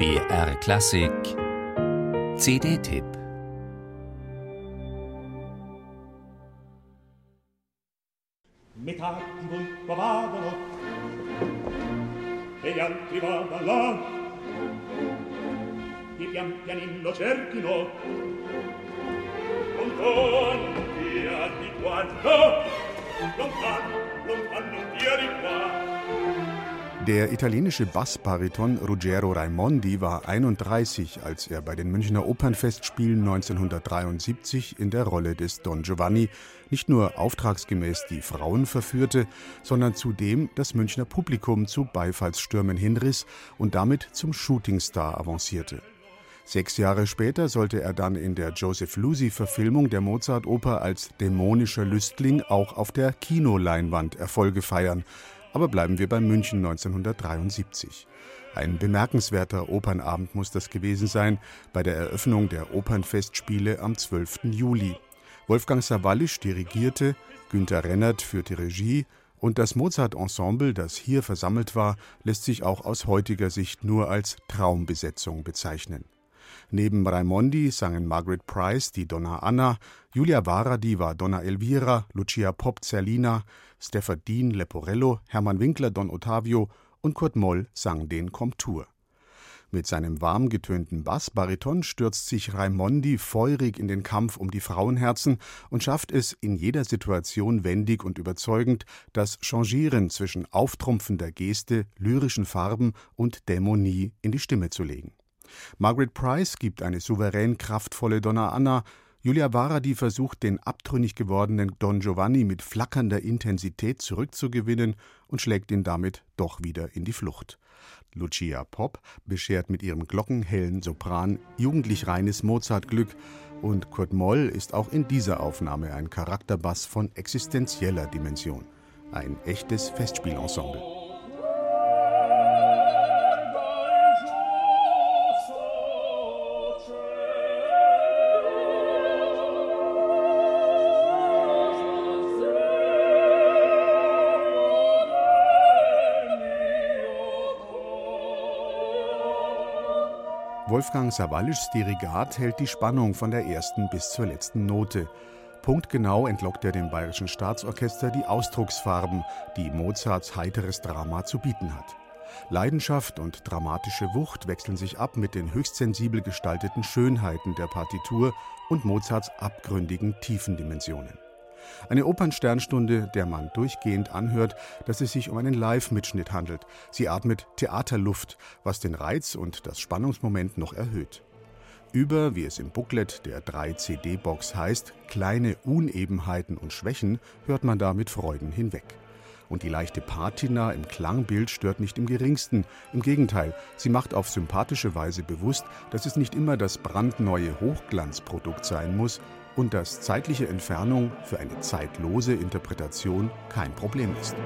BR Klassik. CD-Tipp Metà di voi qua vadano e gli altri vadano là di pian pianino cerchino. Lontano via di qua lontano lontano Der italienische Bassbariton Ruggero Raimondi war 31, als er bei den Münchner Opernfestspielen 1973 in der Rolle des Don Giovanni nicht nur auftragsgemäß die Frauen verführte, sondern zudem das Münchner Publikum zu Beifallsstürmen hinriss und damit zum Shootingstar avancierte. Sechs Jahre später sollte er dann in der Joseph Lucy-Verfilmung der Mozart-Oper als dämonischer Lüstling auch auf der Kinoleinwand Erfolge feiern aber bleiben wir bei München 1973. Ein bemerkenswerter Opernabend muss das gewesen sein bei der Eröffnung der Opernfestspiele am 12. Juli. Wolfgang Sawallisch dirigierte, Günter Rennert führte Regie und das Mozart-Ensemble, das hier versammelt war, lässt sich auch aus heutiger Sicht nur als Traumbesetzung bezeichnen. Neben Raimondi sangen Margaret Price die Donna Anna, Julia Varadi war Donna Elvira, Lucia Pop Zerlina, Stefferdin Leporello, Hermann Winkler Don Ottavio und Kurt Moll sang den Komtur. Mit seinem warm getönten Bassbariton stürzt sich Raimondi feurig in den Kampf um die Frauenherzen und schafft es in jeder Situation wendig und überzeugend, das Changieren zwischen auftrumpfender Geste, lyrischen Farben und Dämonie in die Stimme zu legen. Margaret Price gibt eine souverän kraftvolle Donna Anna, Julia Varadi versucht, den abtrünnig gewordenen Don Giovanni mit flackernder Intensität zurückzugewinnen und schlägt ihn damit doch wieder in die Flucht. Lucia Pop beschert mit ihrem glockenhellen Sopran jugendlich reines Mozart-Glück und Kurt Moll ist auch in dieser Aufnahme ein Charakterbass von existenzieller Dimension. Ein echtes Festspielensemble. Wolfgang Sawallischs Dirigat hält die Spannung von der ersten bis zur letzten Note. Punktgenau entlockt er dem Bayerischen Staatsorchester die Ausdrucksfarben, die Mozarts heiteres Drama zu bieten hat. Leidenschaft und dramatische Wucht wechseln sich ab mit den höchst sensibel gestalteten Schönheiten der Partitur und Mozarts abgründigen Tiefendimensionen. Eine Opernsternstunde, der man durchgehend anhört, dass es sich um einen Live-Mitschnitt handelt. Sie atmet Theaterluft, was den Reiz und das Spannungsmoment noch erhöht. Über, wie es im Booklet der 3-CD-Box heißt, kleine Unebenheiten und Schwächen hört man da mit Freuden hinweg. Und die leichte Patina im Klangbild stört nicht im geringsten. Im Gegenteil, sie macht auf sympathische Weise bewusst, dass es nicht immer das brandneue Hochglanzprodukt sein muss und dass zeitliche Entfernung für eine zeitlose Interpretation kein Problem ist.